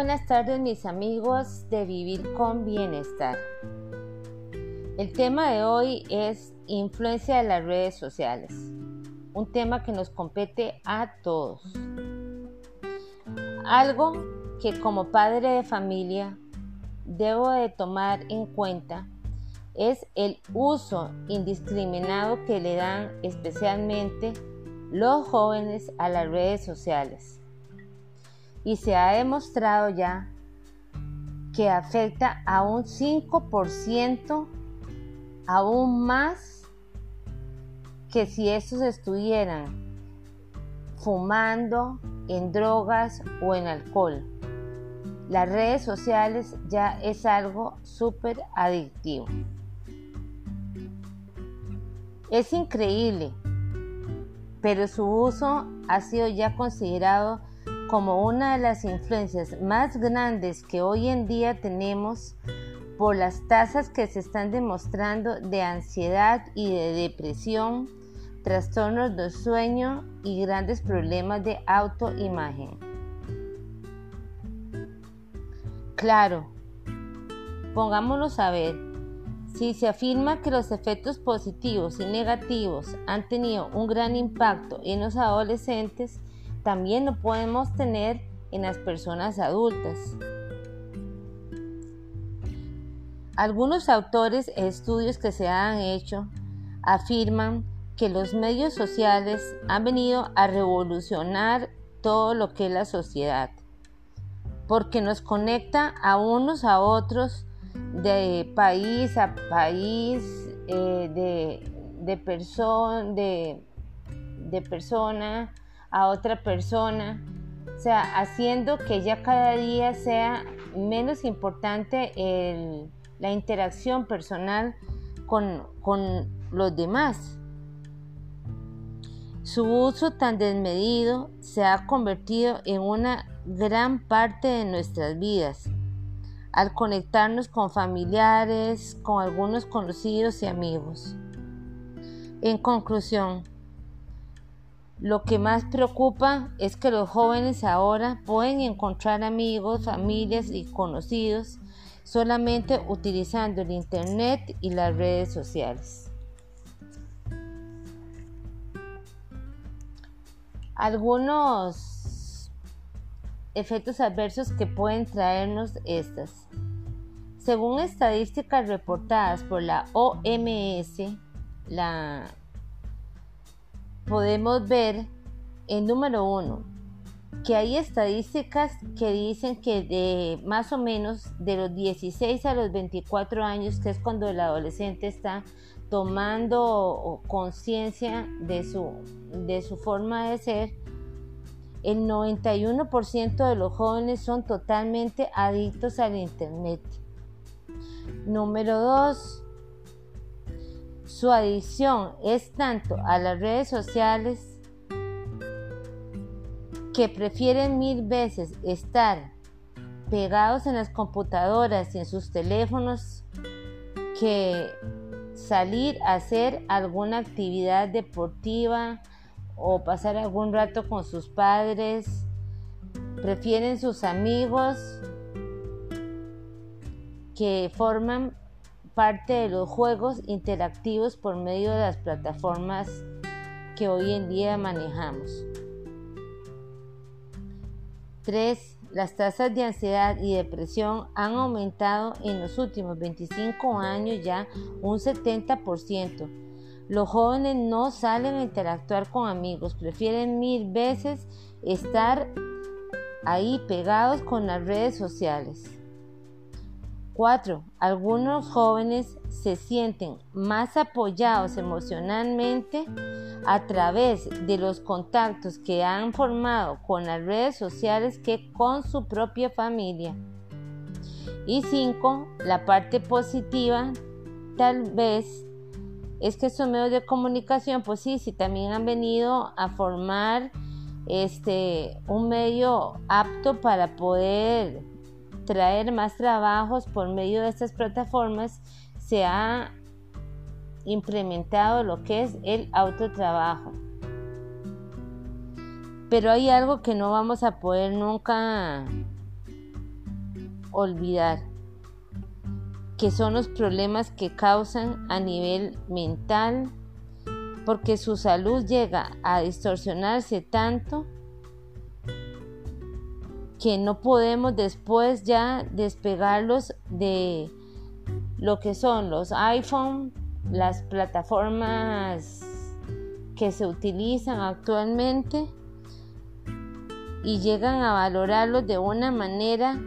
buenas tardes mis amigos de Vivir con Bienestar. El tema de hoy es influencia de las redes sociales, un tema que nos compete a todos. Algo que como padre de familia debo de tomar en cuenta es el uso indiscriminado que le dan especialmente los jóvenes a las redes sociales y se ha demostrado ya que afecta a un 5% aún más que si estos estuvieran fumando en drogas o en alcohol. Las redes sociales ya es algo súper adictivo. Es increíble, pero su uso ha sido ya considerado como una de las influencias más grandes que hoy en día tenemos por las tasas que se están demostrando de ansiedad y de depresión, trastornos de sueño y grandes problemas de autoimagen. Claro, pongámonos a ver, si se afirma que los efectos positivos y negativos han tenido un gran impacto en los adolescentes, también lo podemos tener en las personas adultas. Algunos autores e estudios que se han hecho afirman que los medios sociales han venido a revolucionar todo lo que es la sociedad, porque nos conecta a unos a otros de país a país, eh, de, de, de, de persona a otra persona, o sea, haciendo que ya cada día sea menos importante la interacción personal con, con los demás. Su uso tan desmedido se ha convertido en una gran parte de nuestras vidas, al conectarnos con familiares, con algunos conocidos y amigos. En conclusión, lo que más preocupa es que los jóvenes ahora pueden encontrar amigos, familias y conocidos solamente utilizando el Internet y las redes sociales. Algunos efectos adversos que pueden traernos estas. Según estadísticas reportadas por la OMS, la podemos ver en número uno que hay estadísticas que dicen que de más o menos de los 16 a los 24 años, que es cuando el adolescente está tomando conciencia de su, de su forma de ser, el 91% de los jóvenes son totalmente adictos al Internet. Número 2, su adicción es tanto a las redes sociales que prefieren mil veces estar pegados en las computadoras y en sus teléfonos que salir a hacer alguna actividad deportiva o pasar algún rato con sus padres. Prefieren sus amigos que forman parte de los juegos interactivos por medio de las plataformas que hoy en día manejamos. 3. Las tasas de ansiedad y depresión han aumentado en los últimos 25 años ya un 70%. Los jóvenes no salen a interactuar con amigos, prefieren mil veces estar ahí pegados con las redes sociales. 4. Algunos jóvenes se sienten más apoyados emocionalmente a través de los contactos que han formado con las redes sociales que con su propia familia. Y 5. La parte positiva tal vez es que estos medios de comunicación, pues sí, sí también han venido a formar este, un medio apto para poder traer más trabajos por medio de estas plataformas, se ha implementado lo que es el autotrabajo. Pero hay algo que no vamos a poder nunca olvidar que son los problemas que causan a nivel mental, porque su salud llega a distorsionarse tanto que no podemos después ya despegarlos de lo que son los iPhone, las plataformas que se utilizan actualmente y llegan a valorarlos de una manera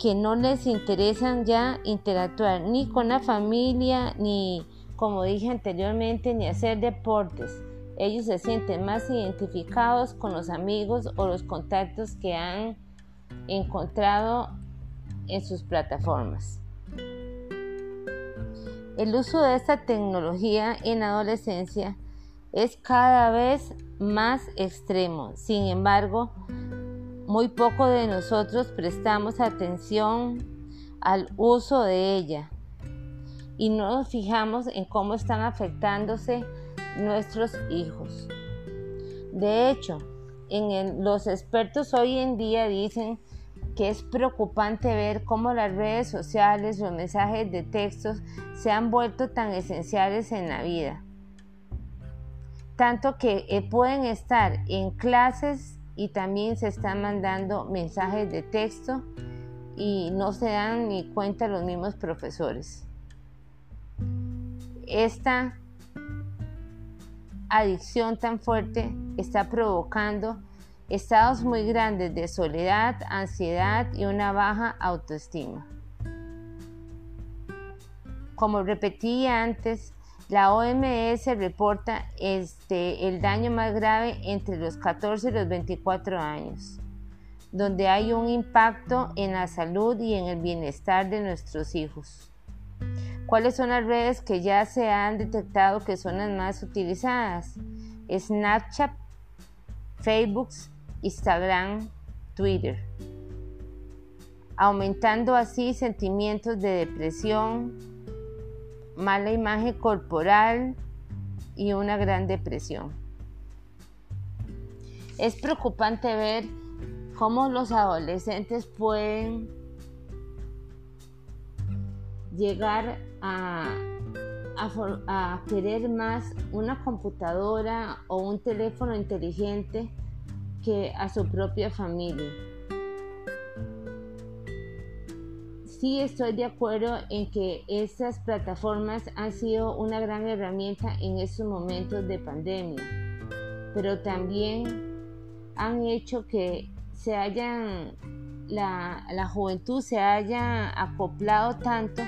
que no les interesan ya interactuar ni con la familia, ni, como dije anteriormente, ni hacer deportes. Ellos se sienten más identificados con los amigos o los contactos que han encontrado en sus plataformas. El uso de esta tecnología en adolescencia es cada vez más extremo. Sin embargo, muy poco de nosotros prestamos atención al uso de ella y no nos fijamos en cómo están afectándose nuestros hijos. De hecho, en los expertos hoy en día dicen que es preocupante ver cómo las redes sociales, los mensajes de textos se han vuelto tan esenciales en la vida. Tanto que eh, pueden estar en clases y también se están mandando mensajes de texto y no se dan ni cuenta los mismos profesores. Esta adicción tan fuerte está provocando estados muy grandes de soledad, ansiedad y una baja autoestima. Como repetí antes, la OMS reporta este, el daño más grave entre los 14 y los 24 años, donde hay un impacto en la salud y en el bienestar de nuestros hijos. ¿Cuáles son las redes que ya se han detectado que son las más utilizadas? Snapchat, Facebook, Instagram, Twitter, aumentando así sentimientos de depresión, mala imagen corporal y una gran depresión. Es preocupante ver cómo los adolescentes pueden llegar a, a, querer más una computadora o un teléfono inteligente que a su propia familia. sí estoy de acuerdo en que estas plataformas han sido una gran herramienta en estos momentos de pandemia, pero también han hecho que se hayan, la, la juventud se haya acoplado tanto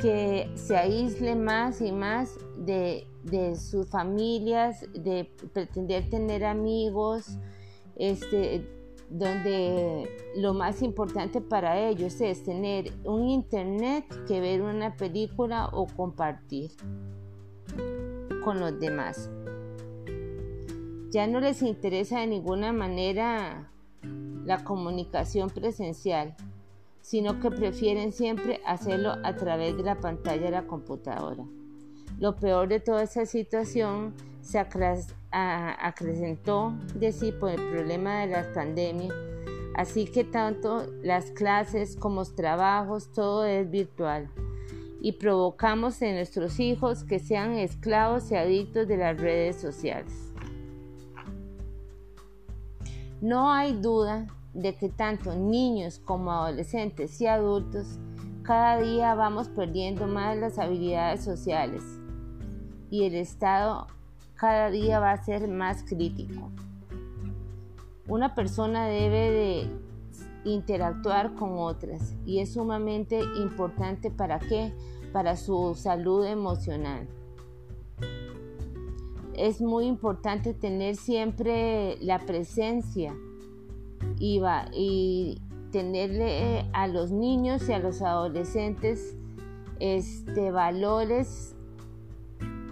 que se aísle más y más de, de sus familias, de pretender tener amigos, este, donde lo más importante para ellos es tener un internet que ver una película o compartir con los demás. Ya no les interesa de ninguna manera la comunicación presencial, sino que prefieren siempre hacerlo a través de la pantalla de la computadora. Lo peor de toda esa situación se acrecentó de sí por el problema de la pandemia. Así que tanto las clases como los trabajos, todo es virtual. Y provocamos en nuestros hijos que sean esclavos y adictos de las redes sociales. No hay duda de que tanto niños como adolescentes y adultos cada día vamos perdiendo más las habilidades sociales y el estado cada día va a ser más crítico. Una persona debe de interactuar con otras y es sumamente importante para qué? Para su salud emocional. Es muy importante tener siempre la presencia y, tenerle a los niños y a los adolescentes este, valores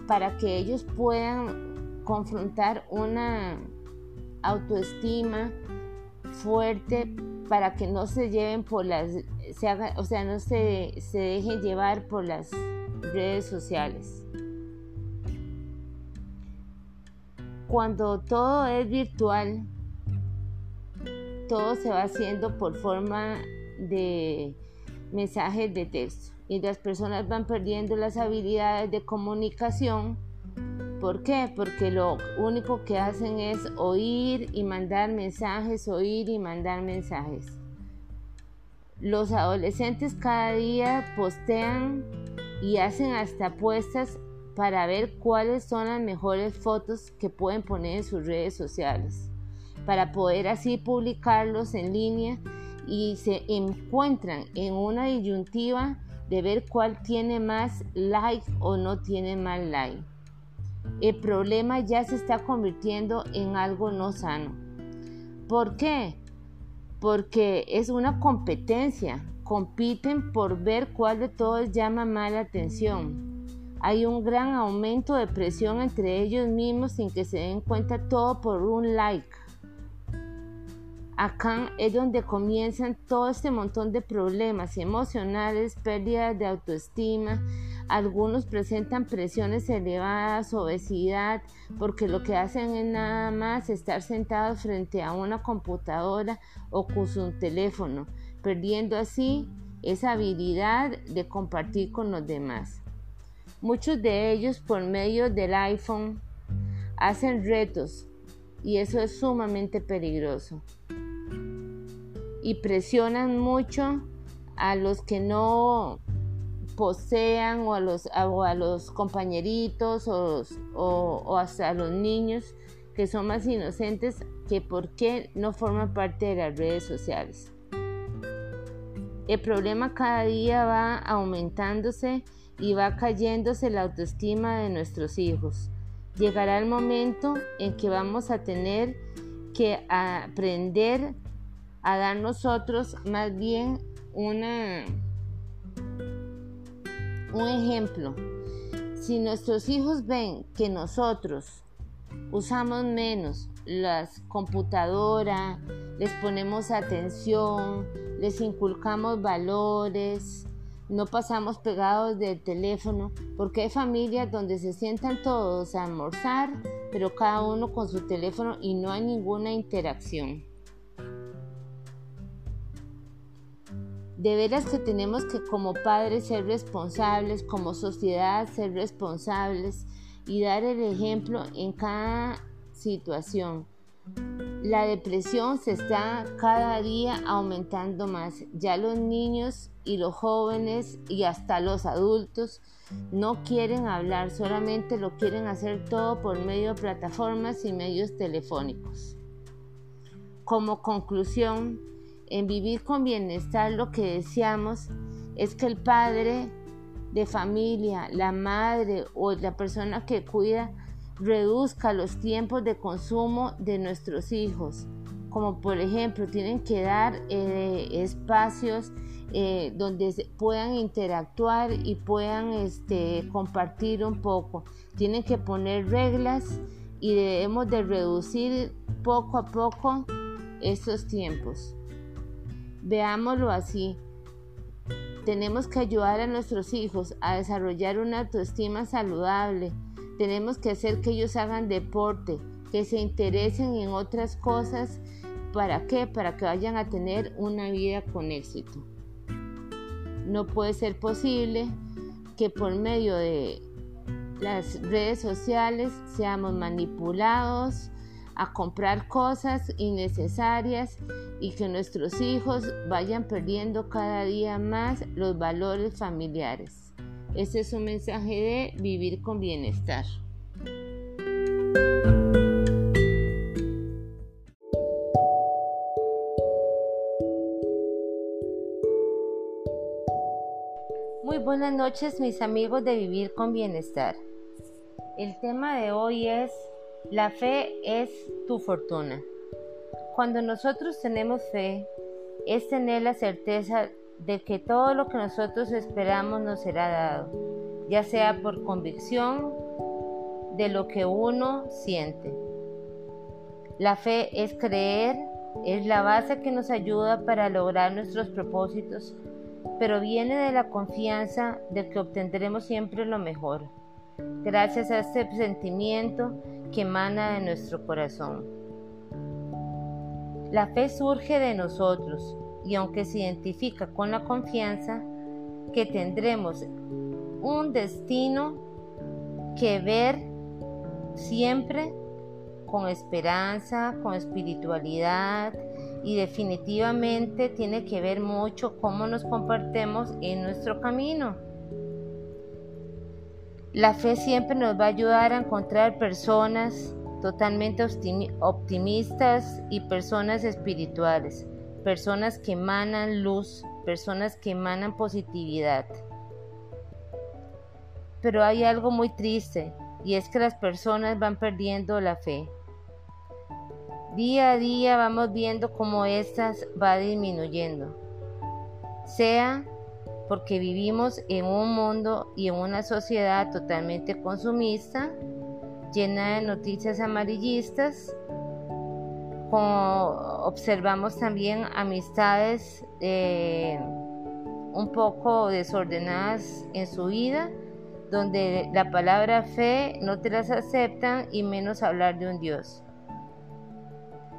para que ellos puedan confrontar una autoestima fuerte para que no se lleven por las, o sea, no se, se dejen llevar por las redes sociales. Cuando todo es virtual, todo se va haciendo por forma de mensajes de texto y las personas van perdiendo las habilidades de comunicación. ¿Por qué? Porque lo único que hacen es oír y mandar mensajes, oír y mandar mensajes. Los adolescentes cada día postean y hacen hasta apuestas para ver cuáles son las mejores fotos que pueden poner en sus redes sociales, para poder así publicarlos en línea y se encuentran en una disyuntiva de ver cuál tiene más like o no tiene más like. El problema ya se está convirtiendo en algo no sano. ¿Por qué? Porque es una competencia. Compiten por ver cuál de todos llama más la atención. Hay un gran aumento de presión entre ellos mismos sin que se den cuenta todo por un like. Acá es donde comienzan todo este montón de problemas emocionales, pérdidas de autoestima. Algunos presentan presiones elevadas, obesidad, porque lo que hacen es nada más estar sentados frente a una computadora o con su teléfono, perdiendo así esa habilidad de compartir con los demás. Muchos de ellos por medio del iPhone hacen retos y eso es sumamente peligroso y presionan mucho a los que no posean o a los, a los compañeritos o, o, hasta a los niños que son más inocentes que por qué no forman parte de las redes sociales. El problema cada día va aumentándose y va cayéndose la autoestima de nuestros hijos. Llegará el momento en que vamos a tener que aprender a dar nosotros más bien una, un ejemplo. Si nuestros hijos ven que nosotros usamos menos las computadoras, les ponemos atención, les inculcamos valores, no pasamos pegados del teléfono, porque hay familias donde se sientan todos a almorzar, pero cada uno con su teléfono y no hay ninguna interacción. De veras que tenemos que como padres ser responsables, como sociedad ser responsables y dar el ejemplo en cada situación. La depresión se está cada día aumentando más. Ya los niños y los jóvenes y hasta los adultos no quieren hablar, solamente lo quieren hacer todo por medio de plataformas y medios telefónicos. Como conclusión, en vivir con bienestar lo que deseamos es que el padre de familia, la madre o la persona que cuida reduzca los tiempos de consumo de nuestros hijos, como por ejemplo tienen que dar eh, espacios eh, donde puedan interactuar y puedan este, compartir un poco. Tienen que poner reglas y debemos de reducir poco a poco estos tiempos. Veámoslo así. Tenemos que ayudar a nuestros hijos a desarrollar una autoestima saludable. Tenemos que hacer que ellos hagan deporte, que se interesen en otras cosas. ¿Para qué? Para que vayan a tener una vida con éxito. No puede ser posible que por medio de las redes sociales seamos manipulados, a comprar cosas innecesarias y que nuestros hijos vayan perdiendo cada día más los valores familiares. Ese es un mensaje de vivir con bienestar. Muy buenas noches mis amigos de Vivir con Bienestar. El tema de hoy es la fe es tu fortuna. Cuando nosotros tenemos fe, es tener la certeza de que todo lo que nosotros esperamos nos será dado, ya sea por convicción de lo que uno siente. La fe es creer, es la base que nos ayuda para lograr nuestros propósitos, pero viene de la confianza de que obtendremos siempre lo mejor. Gracias a este sentimiento que emana de nuestro corazón. La fe surge de nosotros, y aunque se identifica con la confianza, que tendremos un destino que ver siempre con esperanza, con espiritualidad y definitivamente tiene que ver mucho cómo nos compartemos en nuestro camino. La fe siempre nos va a ayudar a encontrar personas totalmente optimistas y personas espirituales, personas que emanan luz, personas que emanan positividad. Pero hay algo muy triste y es que las personas van perdiendo la fe. Día a día vamos viendo cómo estas va disminuyendo. Sea porque vivimos en un mundo y en una sociedad totalmente consumista, llena de noticias amarillistas. observamos también amistades eh, un poco desordenadas en su vida, donde la palabra fe no te las aceptan y menos hablar de un Dios.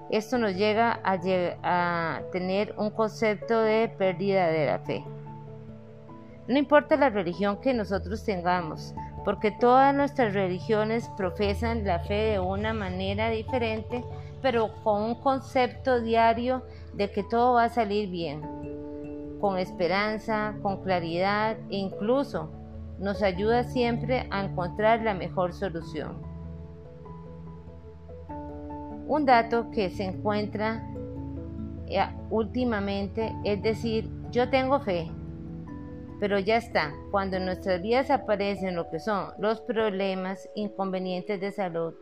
Esto nos llega a tener un concepto de pérdida de la fe. No importa la religión que nosotros tengamos, porque todas nuestras religiones profesan la fe de una manera diferente, pero con un concepto diario de que todo va a salir bien, con esperanza, con claridad e incluso nos ayuda siempre a encontrar la mejor solución. Un dato que se encuentra eh, últimamente es decir, yo tengo fe, pero ya está, cuando en nuestras vidas aparecen lo que son los problemas, inconvenientes de salud,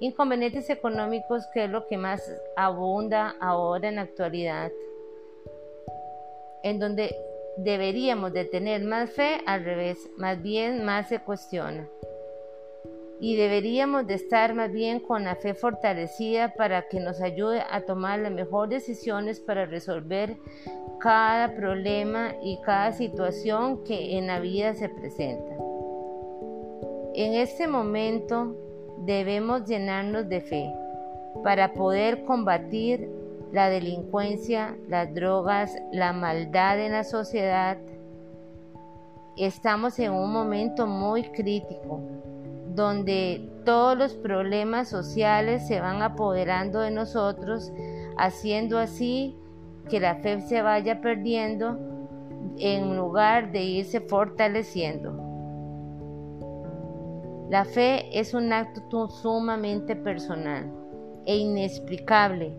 inconvenientes económicos, que es lo que más abunda ahora en la actualidad, en donde deberíamos de tener más fe, al revés, más bien más se cuestiona. Y deberíamos de estar más bien con la fe fortalecida para que nos ayude a tomar las mejores decisiones para resolver cada problema y cada situación que en la vida se presenta. En este momento debemos llenarnos de fe para poder combatir la delincuencia, las drogas, la maldad en la sociedad. Estamos en un momento muy crítico donde todos los problemas sociales se van apoderando de nosotros, haciendo así que la fe se vaya perdiendo en lugar de irse fortaleciendo. La fe es un acto sumamente personal e inexplicable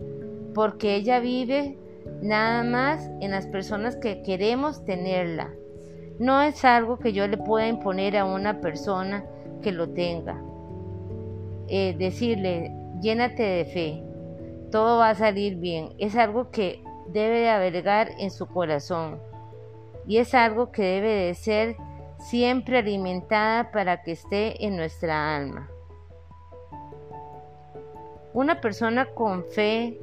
porque ella vive nada más en las personas que queremos tenerla. No es algo que yo le pueda imponer a una persona que lo tenga. Eh, decirle, llénate de fe, todo va a salir bien. Es algo que debe de albergar en su corazón y es algo que debe de ser siempre alimentada para que esté en nuestra alma. Una persona con fe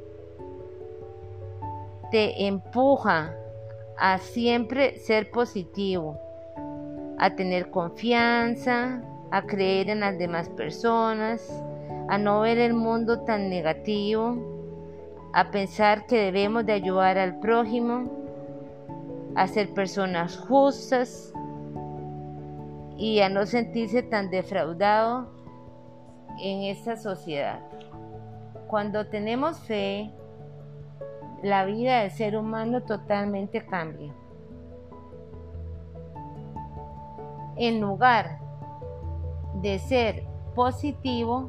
te empuja a siempre ser positivo, a tener confianza, a creer en las demás personas, a no ver el mundo tan negativo a pensar que debemos de ayudar al prójimo, a ser personas justas y a no sentirse tan defraudado en esta sociedad. Cuando tenemos fe, la vida del ser humano totalmente cambia. En lugar de ser positivo,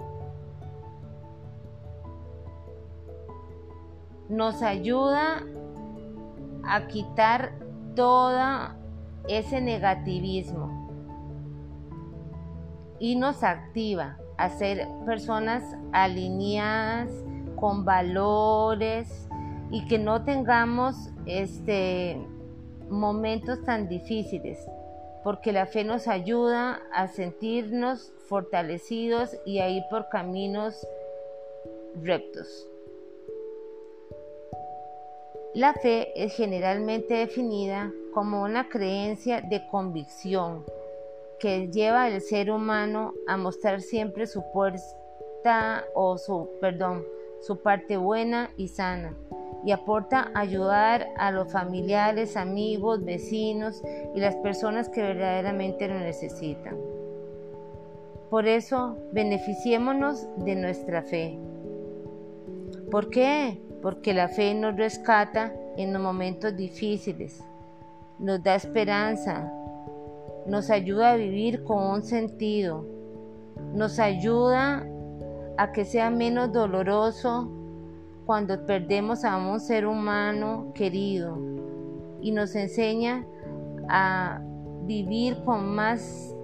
nos ayuda a quitar todo ese negativismo y nos activa a ser personas alineadas con valores y que no tengamos este momentos tan difíciles porque la fe nos ayuda a sentirnos fortalecidos y a ir por caminos rectos. La fe es generalmente definida como una creencia de convicción que lleva al ser humano a mostrar siempre su puerta o su, perdón, su parte buena y sana, y aporta ayudar a los familiares, amigos, vecinos y las personas que verdaderamente lo necesitan. Por eso, beneficiémonos de nuestra fe. ¿Por qué? Porque la fe nos rescata en los momentos difíciles, nos da esperanza, nos ayuda a vivir con un sentido, nos ayuda a que sea menos doloroso cuando perdemos a un ser humano querido y nos enseña a vivir con más,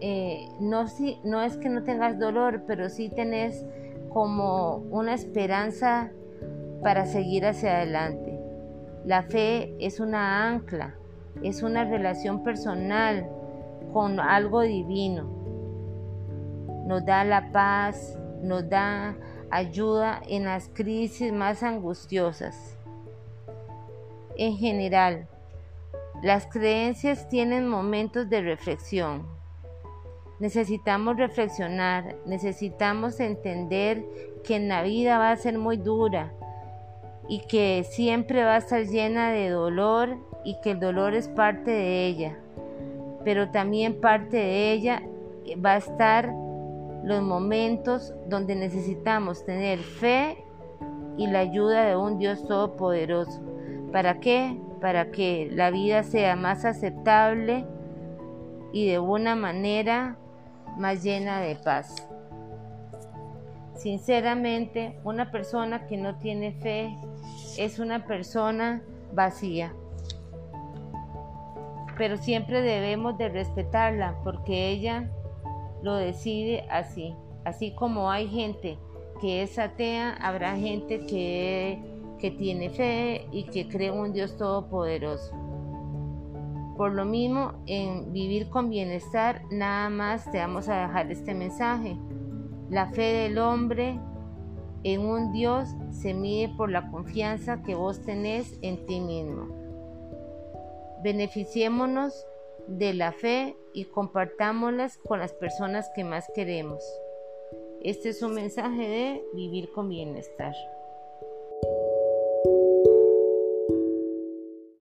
eh, no, si, no es que no tengas dolor, pero sí tenés como una esperanza para seguir hacia adelante. La fe es una ancla, es una relación personal con algo divino. Nos da la paz, nos da ayuda en las crisis más angustiosas. En general, las creencias tienen momentos de reflexión. Necesitamos reflexionar, necesitamos entender que en la vida va a ser muy dura y que siempre va a estar llena de dolor y que el dolor es parte de ella, pero también parte de ella va a estar los momentos donde necesitamos tener fe y la ayuda de un Dios todopoderoso. ¿Para qué? Para que la vida sea más aceptable y de una manera más llena de paz. Sinceramente, una persona que no tiene fe es una persona vacía. Pero siempre debemos de respetarla porque ella lo decide así. Así como hay gente que es atea, habrá gente que, que tiene fe y que cree un Dios todopoderoso. Por lo mismo, en vivir con bienestar, nada más te vamos a dejar este mensaje. La fe del hombre en un Dios se mide por la confianza que vos tenés en ti mismo. Beneficiémonos de la fe y compartámoslas con las personas que más queremos. Este es un mensaje de vivir con bienestar.